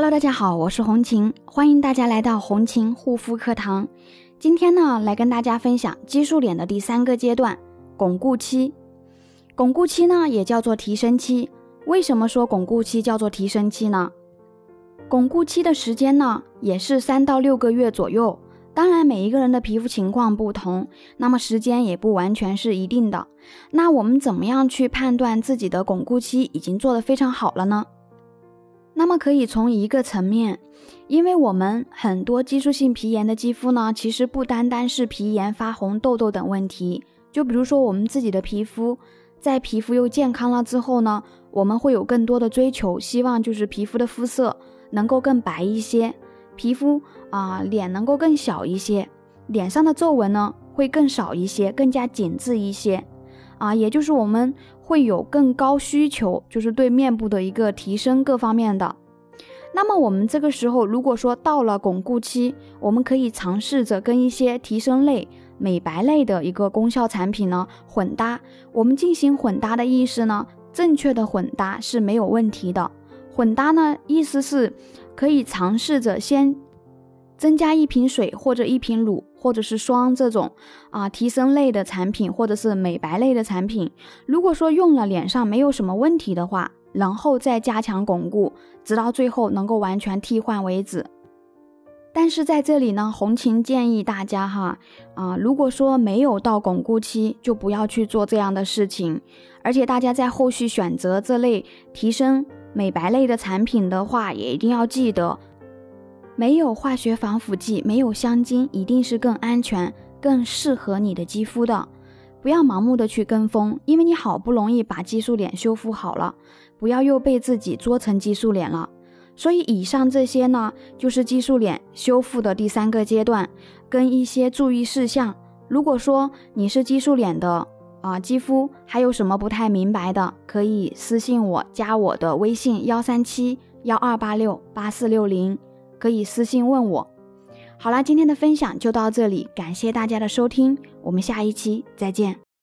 Hello，大家好，我是红琴，欢迎大家来到红琴护肤课堂。今天呢，来跟大家分享激素脸的第三个阶段——巩固期。巩固期呢，也叫做提升期。为什么说巩固期叫做提升期呢？巩固期的时间呢，也是三到六个月左右。当然，每一个人的皮肤情况不同，那么时间也不完全是一定的。那我们怎么样去判断自己的巩固期已经做得非常好了呢？那么可以从一个层面，因为我们很多激素性皮炎的肌肤呢，其实不单单是皮炎、发红、痘痘等问题。就比如说我们自己的皮肤，在皮肤又健康了之后呢，我们会有更多的追求，希望就是皮肤的肤色能够更白一些，皮肤啊脸能够更小一些，脸上的皱纹呢会更少一些，更加紧致一些。啊，也就是我们会有更高需求，就是对面部的一个提升各方面的。那么我们这个时候，如果说到了巩固期，我们可以尝试着跟一些提升类、美白类的一个功效产品呢混搭。我们进行混搭的意思呢，正确的混搭是没有问题的。混搭呢，意思是可以尝试着先。增加一瓶水或者一瓶乳或者是霜这种啊提升类的产品或者是美白类的产品，如果说用了脸上没有什么问题的话，然后再加强巩固，直到最后能够完全替换为止。但是在这里呢，红琴建议大家哈啊，如果说没有到巩固期，就不要去做这样的事情。而且大家在后续选择这类提升美白类的产品的话，也一定要记得。没有化学防腐剂，没有香精，一定是更安全、更适合你的肌肤的。不要盲目的去跟风，因为你好不容易把激素脸修复好了，不要又被自己作成激素脸了。所以以上这些呢，就是激素脸修复的第三个阶段，跟一些注意事项。如果说你是激素脸的啊，肌肤还有什么不太明白的，可以私信我，加我的微信幺三七幺二八六八四六零。可以私信问我。好啦，今天的分享就到这里，感谢大家的收听，我们下一期再见。